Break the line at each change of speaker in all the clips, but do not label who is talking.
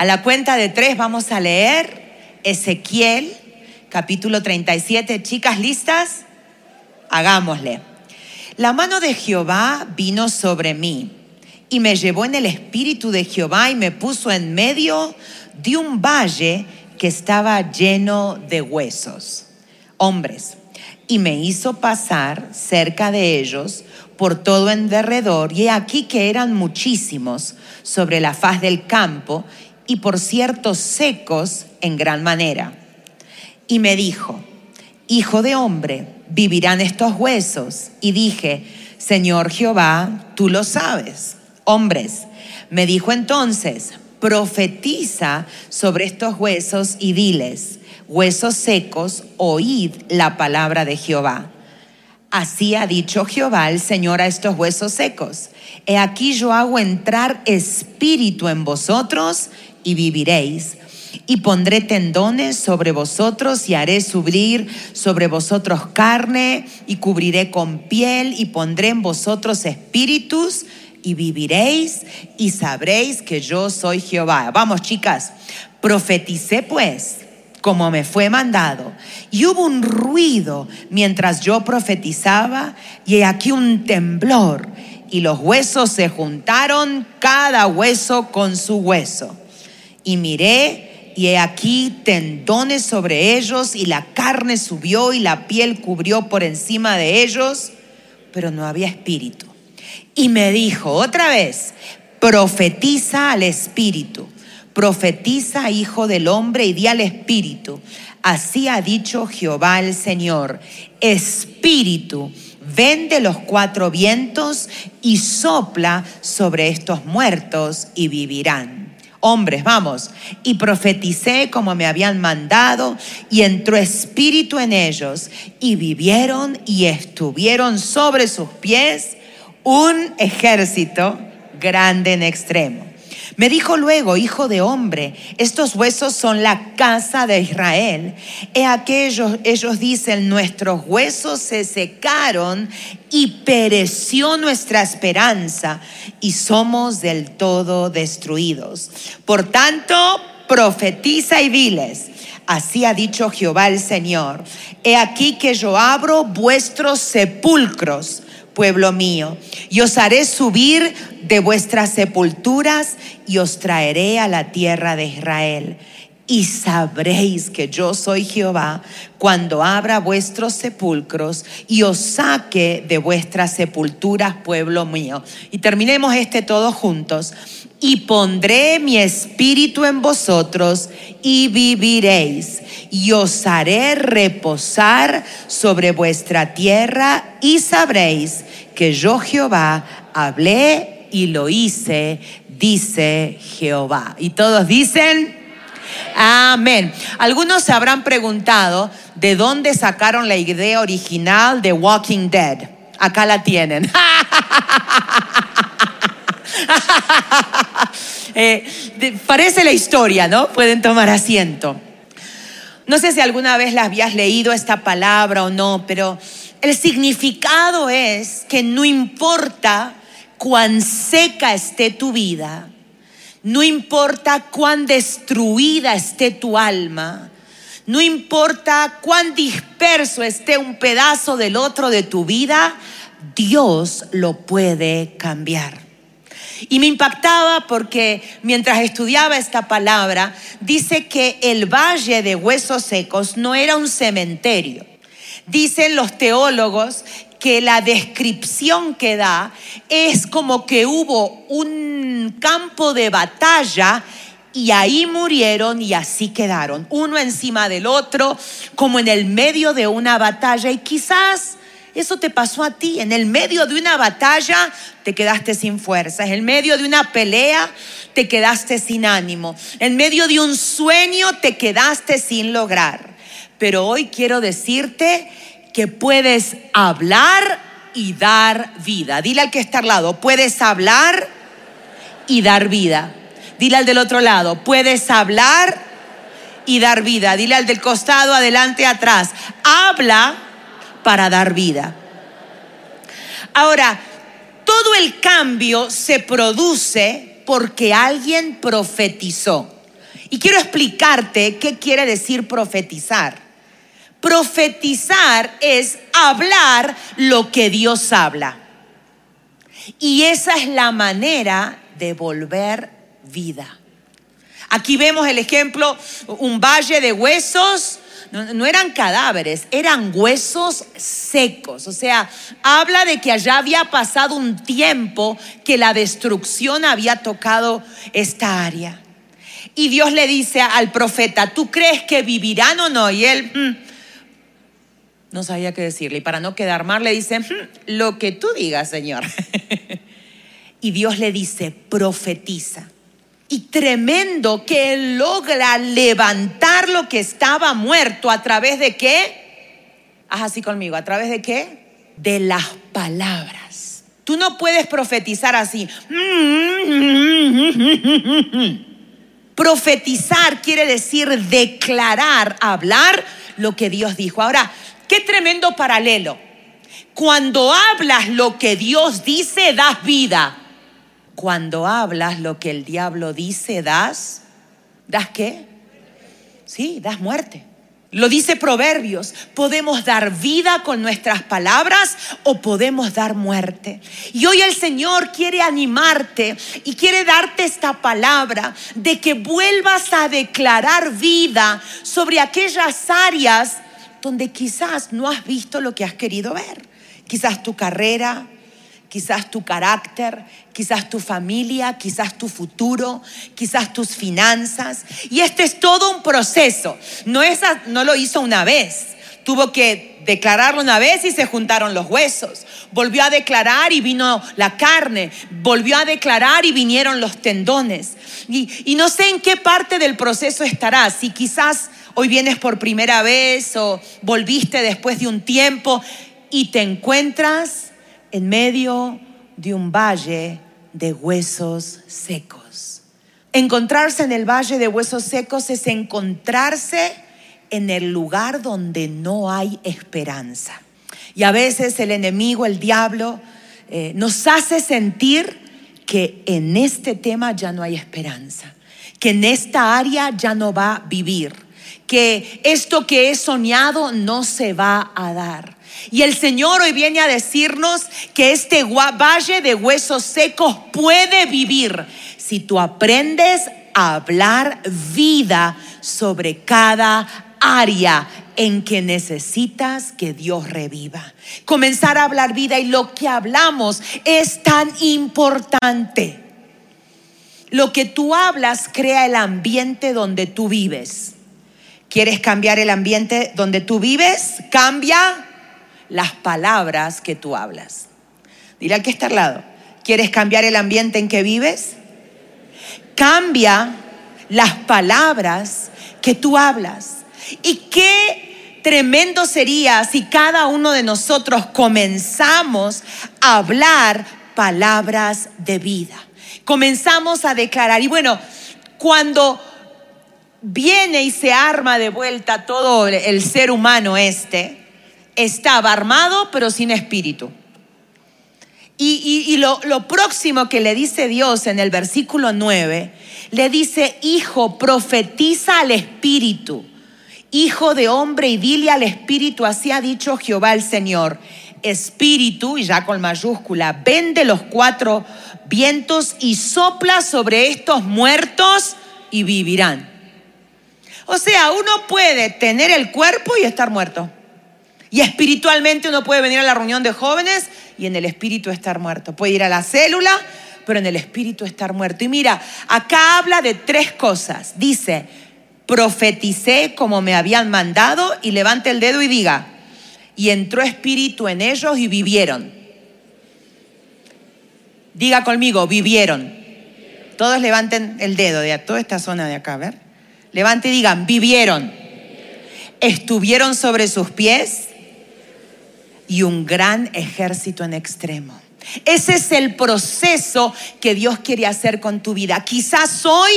A la cuenta de tres vamos a leer Ezequiel, capítulo 37. Chicas, ¿listas? Hagámosle. La mano de Jehová vino sobre mí y me llevó en el espíritu de Jehová y me puso en medio de un valle que estaba lleno de huesos, hombres, y me hizo pasar cerca de ellos por todo en derredor, y aquí que eran muchísimos sobre la faz del campo, y por ciertos secos en gran manera. Y me dijo, Hijo de hombre, vivirán estos huesos. Y dije, Señor Jehová, tú lo sabes. Hombres, me dijo entonces, profetiza sobre estos huesos y diles, huesos secos, oíd la palabra de Jehová. Así ha dicho Jehová el Señor a estos huesos secos. He aquí yo hago entrar espíritu en vosotros y viviréis. Y pondré tendones sobre vosotros y haré subir sobre vosotros carne y cubriré con piel y pondré en vosotros espíritus y viviréis y sabréis que yo soy Jehová. Vamos chicas, profeticé pues como me fue mandado. Y hubo un ruido mientras yo profetizaba y aquí un temblor y los huesos se juntaron cada hueso con su hueso. Y miré y he aquí tendones sobre ellos y la carne subió y la piel cubrió por encima de ellos, pero no había espíritu. Y me dijo otra vez, profetiza al espíritu, profetiza hijo del hombre y di al espíritu. Así ha dicho Jehová el Señor, espíritu, ven de los cuatro vientos y sopla sobre estos muertos y vivirán hombres, vamos, y profeticé como me habían mandado, y entró espíritu en ellos, y vivieron y estuvieron sobre sus pies un ejército grande en extremo. Me dijo luego, hijo de hombre, estos huesos son la casa de Israel. He aquellos, ellos dicen, nuestros huesos se secaron y pereció nuestra esperanza y somos del todo destruidos. Por tanto, profetiza y diles. Así ha dicho Jehová el Señor. He aquí que yo abro vuestros sepulcros pueblo mío, y os haré subir de vuestras sepulturas y os traeré a la tierra de Israel. Y sabréis que yo soy Jehová cuando abra vuestros sepulcros y os saque de vuestras sepulturas, pueblo mío. Y terminemos este todos juntos. Y pondré mi espíritu en vosotros y viviréis. Y os haré reposar sobre vuestra tierra y sabréis que yo Jehová hablé y lo hice, dice Jehová. Y todos dicen, amén. Algunos se habrán preguntado de dónde sacaron la idea original de Walking Dead. Acá la tienen. Eh, parece la historia, ¿no? Pueden tomar asiento. No sé si alguna vez la habías leído esta palabra o no, pero el significado es que no importa cuán seca esté tu vida, no importa cuán destruida esté tu alma, no importa cuán disperso esté un pedazo del otro de tu vida, Dios lo puede cambiar. Y me impactaba porque mientras estudiaba esta palabra, dice que el valle de huesos secos no era un cementerio, Dicen los teólogos que la descripción que da es como que hubo un campo de batalla y ahí murieron y así quedaron, uno encima del otro, como en el medio de una batalla. Y quizás eso te pasó a ti, en el medio de una batalla te quedaste sin fuerzas, en medio de una pelea te quedaste sin ánimo, en medio de un sueño te quedaste sin lograr. Pero hoy quiero decirte que puedes hablar y dar vida. Dile al que está al lado, puedes hablar y dar vida. Dile al del otro lado, puedes hablar y dar vida. Dile al del costado, adelante, atrás. Habla para dar vida. Ahora, todo el cambio se produce porque alguien profetizó. Y quiero explicarte qué quiere decir profetizar. Profetizar es hablar lo que Dios habla. Y esa es la manera de volver vida. Aquí vemos el ejemplo, un valle de huesos, no, eran cadáveres, eran huesos secos. O sea, habla de que allá había pasado un tiempo que la destrucción había tocado esta área. Y Dios le dice al profeta, ¿tú crees que vivirán o no? Y él mm, no sabía qué decirle. Y para no quedar mal le dice, mm, lo que tú digas, Señor. y Dios le dice, profetiza y tremendo que Él logra levantar lo que estaba muerto a través de qué? Haz así conmigo, ¿a través de qué? De las palabras. Tú no puedes profetizar así. Profetizar quiere decir declarar, hablar lo que Dios dijo. Ahora, qué tremendo paralelo. Cuando hablas lo que Dios dice, das vida. Cuando hablas lo que el diablo dice, das, ¿das qué? Sí, das muerte. Lo dice Proverbios, podemos dar vida con nuestras palabras o podemos dar muerte. Y hoy el Señor quiere animarte y quiere darte esta palabra de que vuelvas a declarar vida sobre aquellas áreas donde quizás no has visto lo que has querido ver. Quizás tu carrera, quizás tu carácter, quizás tu familia, quizás tu futuro, quizás tus finanzas. Y este es todo un proceso. No, es, no lo hizo una vez. Tuvo que declararlo una vez y se juntaron los huesos. Volvió a declarar y vino la carne. Volvió a declarar y vinieron los tendones. Y, y no sé en qué parte del proceso estarás. Si quizás hoy vienes por primera vez o volviste después de un tiempo y te encuentras en medio de un valle de huesos secos. Encontrarse en el valle de huesos secos es encontrarse en el lugar donde no hay esperanza. Y a veces el enemigo, el diablo, eh, nos hace sentir que en este tema ya no hay esperanza, que en esta área ya no va a vivir, que esto que he soñado no se va a dar. Y el Señor hoy viene a decirnos que este valle de huesos secos puede vivir si tú aprendes a hablar vida sobre cada área en que necesitas que Dios reviva. Comenzar a hablar vida y lo que hablamos es tan importante. Lo que tú hablas crea el ambiente donde tú vives. ¿Quieres cambiar el ambiente donde tú vives? Cambia las palabras que tú hablas. Dile al que está al lado, ¿quieres cambiar el ambiente en que vives? Cambia las palabras que tú hablas. Y qué tremendo sería si cada uno de nosotros comenzamos a hablar palabras de vida. Comenzamos a declarar. Y bueno, cuando viene y se arma de vuelta todo el ser humano este, estaba armado pero sin espíritu. Y, lo, lo, próximo que le dice Dios en el versículo 9, le dice, hijo, profetiza al espíritu, hijo de hombre, y dile al espíritu, así ha dicho Jehová el Señor, espíritu, y ya con mayúscula, vende los cuatro vientos y sopla sobre estos muertos y vivirán. O sea, uno puede tener el cuerpo y estar muerto. Y espiritualmente uno puede venir a la reunión de jóvenes y en el espíritu estar muerto. Puede ir a la célula, pero en el espíritu estar muerto. Y mira, acá habla de tres cosas. Dice, profeticé como me habían mandado y levante el dedo y diga, y entró espíritu en ellos y vivieron. Diga conmigo, vivieron. Todos levanten el dedo de toda esta zona de acá, a ver. Levante y digan, vivieron. Estuvieron sobre sus pies y un gran ejército en extremo. Ese es el proceso que Dios quiere hacer con tu vida. Quizás hoy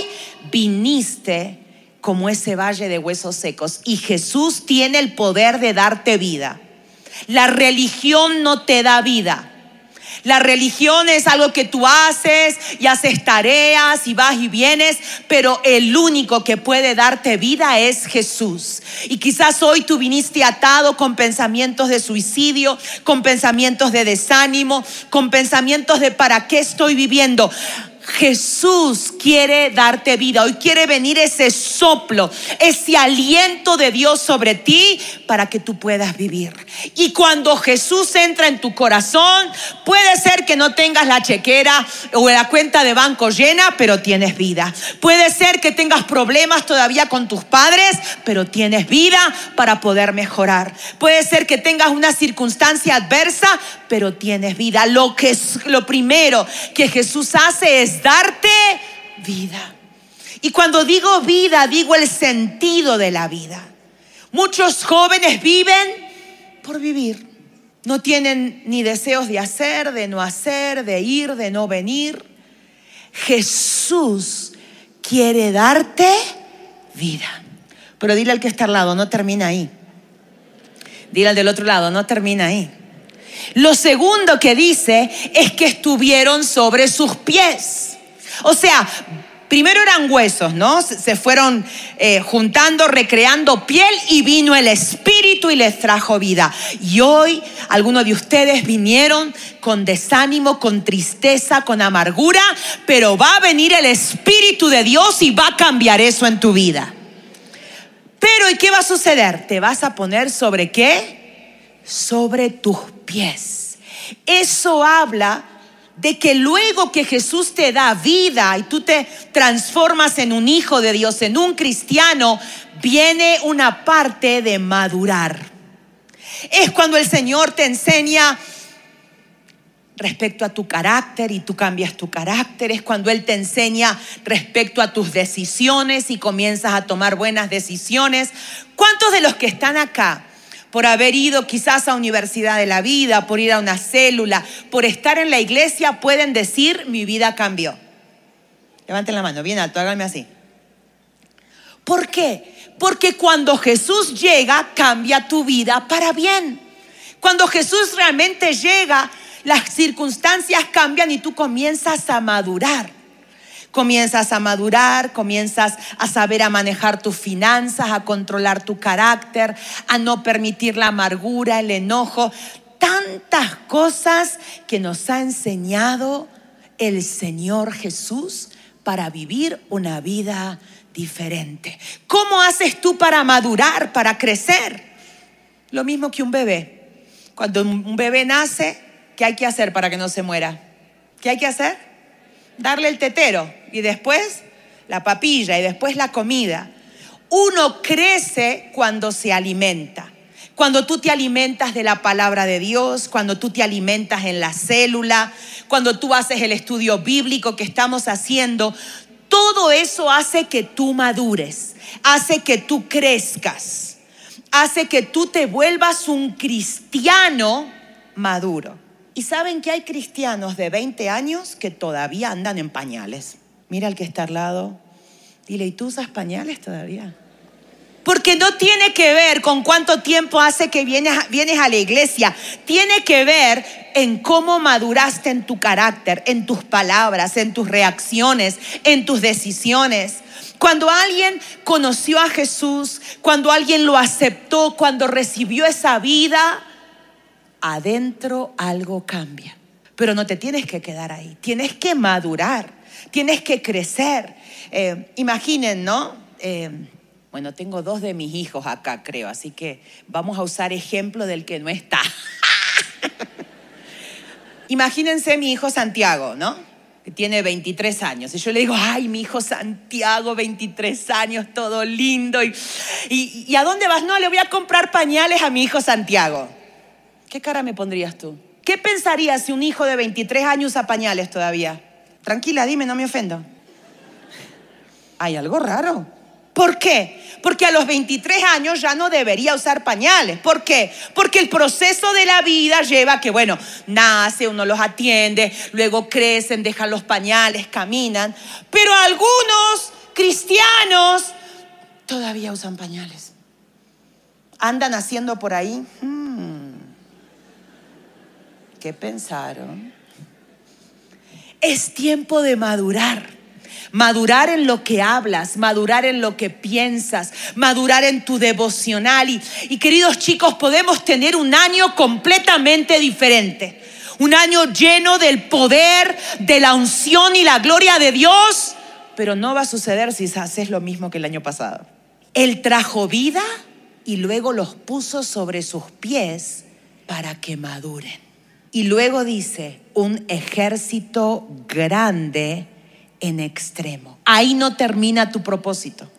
viniste como ese valle de huesos secos y Jesús tiene el poder de darte vida. La religión no te da vida. La religión es algo que tú haces y haces tareas y vas y vienes, pero el único que puede darte vida es Jesús. Y quizás hoy tú viniste atado con pensamientos de suicidio, con pensamientos de desánimo, con pensamientos de para qué estoy viviendo. Jesús quiere darte vida. Hoy quiere venir ese soplo, ese aliento de Dios sobre ti para que tú puedas vivir. Y cuando Jesús entra en tu corazón, puede ser que no tengas la chequera o la cuenta de banco llena, pero tienes vida. Puede ser que tengas problemas todavía con tus padres, pero tienes vida para poder mejorar. Puede ser que tengas una circunstancia adversa, pero tienes vida. Lo que es lo primero que Jesús hace es darte vida. Y cuando digo vida, digo el sentido de la vida. Muchos jóvenes viven por vivir. No tienen ni deseos de hacer, de no hacer, de ir, de no venir. Jesús quiere darte vida. Pero dile al que está al lado, no termina ahí. Dile al del otro lado, no termina ahí. Lo segundo que dice es que estuvieron sobre sus pies. O sea, primero eran huesos, ¿no? Se fueron eh, juntando, recreando piel y vino el Espíritu y les trajo vida. Y hoy algunos de ustedes vinieron con desánimo, con tristeza, con amargura, pero va a venir el Espíritu de Dios y va a cambiar eso en tu vida. Pero ¿y qué va a suceder? Te vas a poner sobre qué? Sobre tus Eso habla de que luego que Jesús te da vida y tú te transformas en un hijo de Dios, en un cristiano, viene una parte de madurar. Es cuando el Señor te enseña respecto a tu carácter y tú cambias tu carácter. Es cuando Él te enseña respecto a tus decisiones y comienzas a tomar buenas decisiones. ¿Cuántos de los que están acá por haber ido quizás a Universidad de la Vida, por ir a una célula, por estar en la iglesia, pueden decir, mi vida cambió. Levanten la mano, bien alto, háganme así. ¿Por qué? Porque cuando Jesús llega, cambia tu vida para bien. Cuando Jesús realmente llega, las circunstancias cambian y tú comienzas a madurar comienzas a madurar, comienzas a saber a manejar tus finanzas, a controlar tu carácter, a no permitir la amargura, el enojo, tantas cosas que nos ha enseñado el Señor Jesús para vivir una vida diferente. ¿Cómo haces tú para madurar, para crecer? Lo mismo que un bebé. Cuando un bebé nace, ¿qué hay que hacer para que no se muera? ¿Qué hay que hacer? Darle el tetero y después la papilla y después la comida. Uno crece cuando se alimenta. Cuando tú te alimentas de la palabra de Dios, cuando tú te alimentas en la célula, cuando tú haces el estudio bíblico que estamos haciendo, todo eso hace que tú madures, hace que tú crezcas, hace que tú te vuelvas un cristiano maduro. Y saben que hay cristianos de 20 años que todavía andan en pañales. Mira al que está al lado. Dile, ¿y tú usas pañales todavía? Porque no tiene que ver con cuánto tiempo hace que vienes, vienes a la iglesia. Tiene que ver en cómo maduraste en tu carácter, en tus palabras, en tus reacciones, en tus decisiones. Cuando alguien conoció a Jesús, cuando alguien lo aceptó, cuando recibió esa vida, adentro algo cambia. Pero no te tienes que quedar ahí, tienes que madurar, tienes que crecer. Eh, imaginen, ¿no? Eh, bueno, tengo dos de mis hijos acá, creo, así que vamos a usar ejemplo del que no está. Imagínense mi hijo Santiago, ¿no? Que tiene 23 años. Y yo le digo, ay, mi hijo Santiago, 23 años, todo lindo. y, ¿Y a dónde vas? No, le voy a comprar pañales a mi hijo Santiago. ¿Qué cara me pondrías tú? ¿Qué pensarías si un hijo de 23 años usa pañales todavía? Tranquila, dime, no me ofendo. Hay algo raro. ¿Por qué? Porque a los 23 años ya no debería usar pañales. ¿Por qué? Porque el proceso de la vida lleva que, bueno, nace, uno los atiende, luego crecen, dejan los pañales, caminan. Pero algunos cristianos todavía usan pañales. Andan haciendo por ahí. Hmm, ¿Qué pensaron? Es tiempo de madurar. Madurar en lo que hablas, madurar en lo que piensas, madurar en tu devocional. Y, y queridos chicos, podemos tener un año completamente diferente. Un año lleno del poder, de la unción y la gloria de Dios. Pero no va a suceder si haces lo mismo que el año pasado. Él trajo vida y luego los puso sobre sus pies para que maduren. Y luego dice, un ejército grande en extremo. Ahí no termina tu propósito.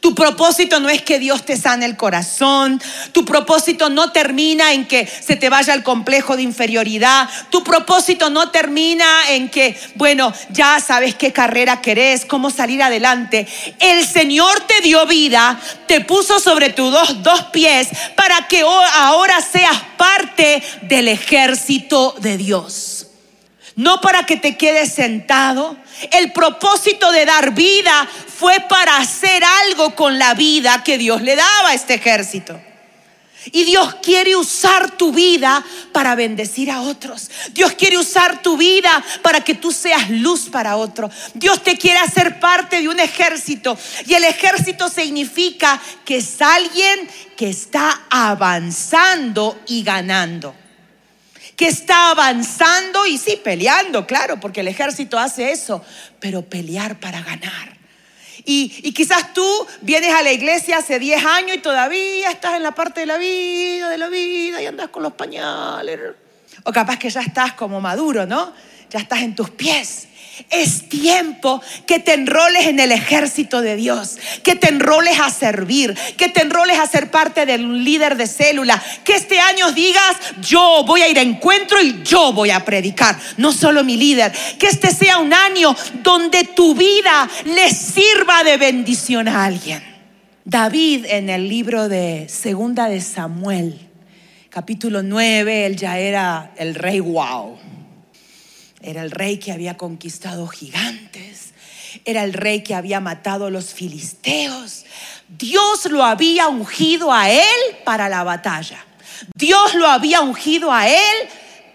Tu propósito no es que Dios te sane el corazón. Tu propósito no termina en que se te vaya el complejo de inferioridad. Tu propósito no termina en que, bueno, ya sabes qué carrera querés, cómo salir adelante. El Señor te dio vida, te puso sobre tus dos, dos pies para que ahora seas parte del ejército de Dios. No para que te quedes sentado, el propósito de dar vida fue para hacer algo con la vida que Dios le daba a este ejército. Y Dios quiere usar tu vida para bendecir a otros. Dios quiere usar tu vida para que tú seas luz para otro. Dios te quiere hacer parte de un ejército. Y el ejército significa que es alguien que está avanzando y ganando que está avanzando y sí, peleando, claro, porque el ejército hace eso, pero pelear para ganar. Y, quizás tú vienes a la iglesia hace 10 años y todavía estás en la parte de la vida, de la vida, y andas con los pañales. O capaz que ya estás como maduro, ¿no? Ya estás en tus pies. Es tiempo que te enroles en el ejército de Dios, que te enroles a servir, que te enroles a ser parte de un líder de célula, que este año digas, yo voy a ir a encuentro y yo voy a predicar, no solo mi líder, que este sea un año donde tu vida le sirva de bendición a alguien. David en el libro de Segunda de Samuel, capítulo 9, él ya era el rey wow era el rey que había conquistado gigantes. Era el rey que había matado a los filisteos. Dios lo había ungido a él para la batalla. Dios lo había ungido a él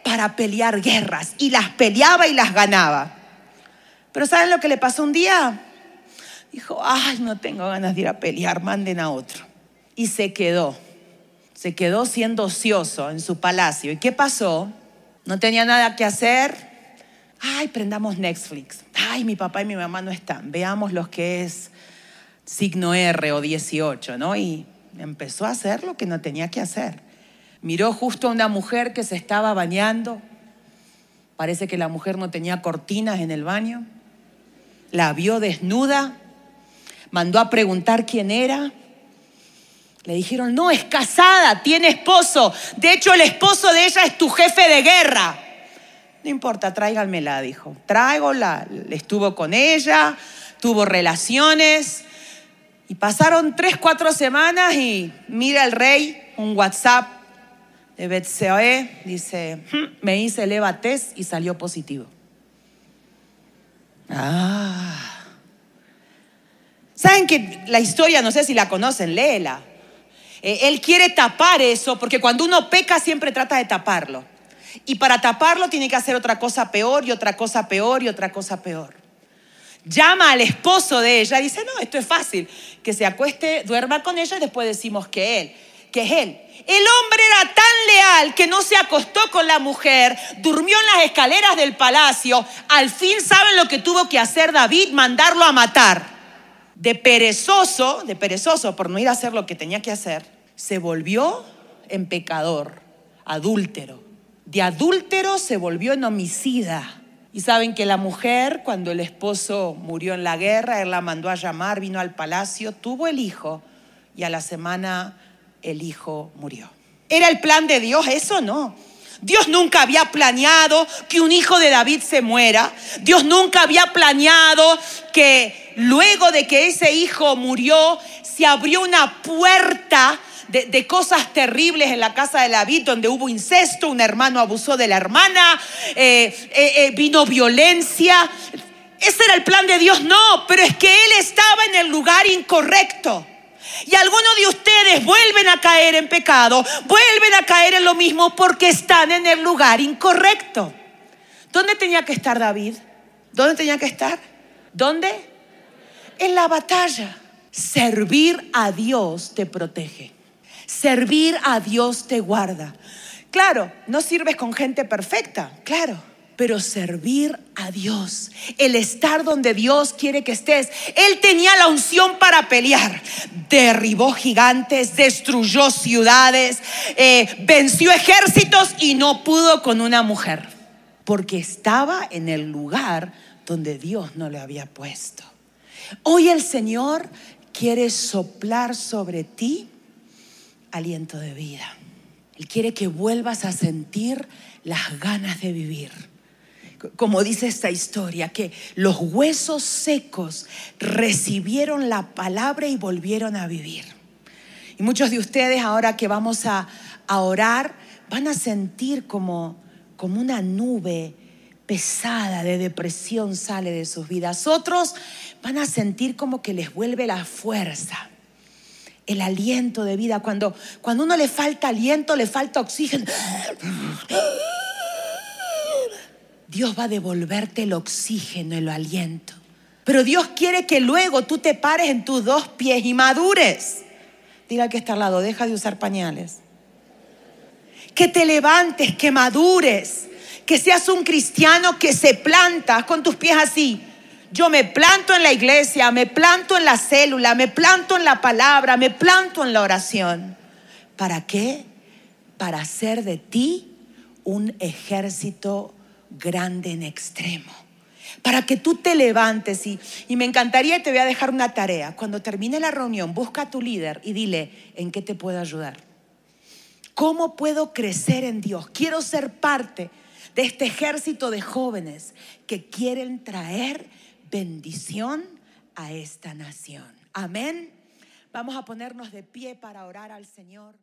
para pelear guerras. Y las peleaba y las ganaba. Pero ¿saben lo que le pasó un día? Dijo, ay, no tengo ganas de ir a pelear, manden a otro. Y se quedó. Se quedó siendo ocioso en su palacio. ¿Y qué pasó? No tenía nada que hacer, ay, prendamos Netflix. Ay, mi papá y mi mamá no están. Veamos lo que es signo R o 18, ¿no? Y empezó a hacer lo que no tenía que hacer. Miró justo a una mujer que se estaba bañando. Parece que la mujer no tenía cortinas en el baño. La vio desnuda. Mandó a preguntar quién era. Le dijeron, no, es casada, tiene esposo. De hecho, el esposo de ella es tu jefe de guerra. No importa, tráiganmela, dijo. Tráigola. Estuvo con ella, tuvo relaciones. Y pasaron tres, cuatro semanas y mira el rey un WhatsApp de Betseoe. Dice, hmm, me hice el EVA test y salió positivo. Ah. ¿Saben que la historia, no sé si la conocen, léela? Eh, él quiere tapar eso porque cuando uno peca siempre trata de taparlo. Y para taparlo tiene que hacer otra cosa peor y otra cosa peor y otra cosa peor. Llama al esposo de ella dice, no, esto es fácil, que se acueste, duerma con ella y después decimos que él, que es él. El hombre era tan leal que no se acostó con la mujer, durmió en las escaleras del palacio. Al fin, ¿saben lo que tuvo que hacer David? Mandarlo a matar. De perezoso, de perezoso por no ir a hacer lo que tenía que hacer, se volvió en pecador, adúltero de adúltero se volvió en homicida. Y saben que la mujer, cuando el esposo murió en la guerra, él la mandó a llamar, vino al palacio, tuvo el hijo y a la semana el hijo murió. ¿Era el plan de Dios eso? No. Dios nunca había planeado que un hijo de David se muera. Dios nunca había planeado que luego de que ese hijo murió, se abrió una puerta de, cosas terribles en la casa de David, donde hubo incesto, un hermano abusó de la hermana, eh, eh, eh, vino violencia. Ese era el plan de Dios, no, pero es que él estaba en el lugar incorrecto. Y algunos de ustedes vuelven a caer en pecado, vuelven a caer en lo mismo porque están en el lugar incorrecto. ¿Dónde tenía que estar David? ¿Dónde tenía que estar? ¿Dónde? En la batalla. Servir a Dios te protege. Servir a Dios te guarda. Claro, no sirves con gente perfecta, claro pero servir a Dios, el estar donde Dios quiere que estés. Él tenía la unción para pelear, derribó gigantes, destruyó ciudades, eh, venció ejércitos y no pudo con una mujer, porque estaba en el lugar donde Dios no le había puesto. Hoy el Señor quiere soplar sobre ti aliento de vida. Él quiere que vuelvas a sentir las ganas de vivir como dice esta historia, que los huesos secos recibieron la palabra y volvieron a vivir. Y muchos de ustedes ahora que vamos a, orar van a sentir como, como una nube pesada de depresión sale de sus vidas. Otros van a sentir como que les vuelve la fuerza el aliento de vida. Cuando, cuando uno le falta aliento, le falta oxígeno. Dios va a devolverte el oxígeno, el aliento. Pero Dios quiere que luego tú te pares en tus dos pies y madures. Diga que está al lado, deja de usar pañales. Que te levantes, que madures, que seas un cristiano que se planta con tus pies así. Yo me planto en la iglesia, me planto en la célula, me planto en la palabra, me planto en la oración. ¿Para qué? Para hacer de ti un ejército grande en extremo. Para que tú te levantes y, y me encantaría, te voy a dejar una tarea. Cuando termine la reunión, busca a tu líder y dile, ¿en qué te puedo ayudar? ¿Cómo puedo crecer en Dios? Quiero ser parte de este ejército de jóvenes que quieren traer bendición a esta nación. Amén. Vamos a ponernos de pie para orar al Señor.